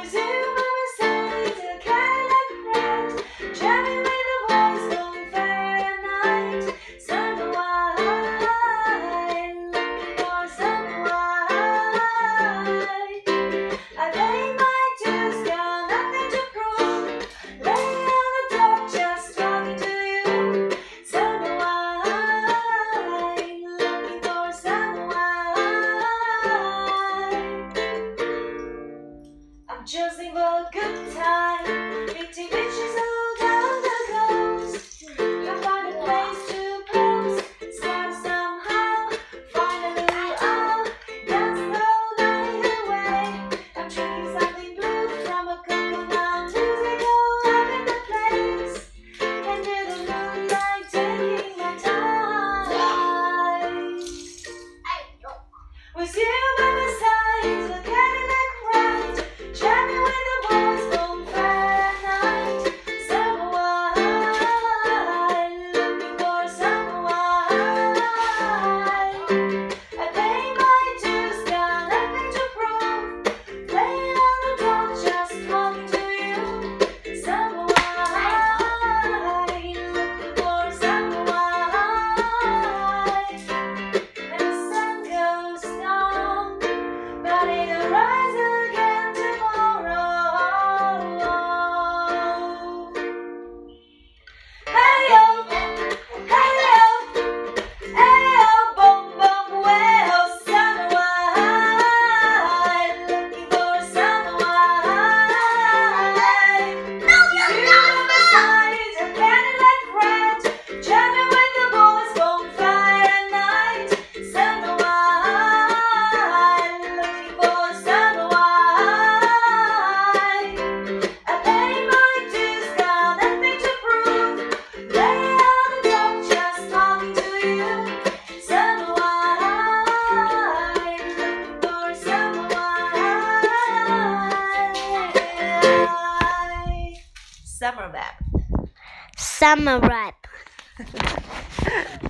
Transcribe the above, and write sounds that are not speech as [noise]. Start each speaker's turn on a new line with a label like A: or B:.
A: was in my side, a Cadillac driving. many signs summer
B: wrap. [laughs]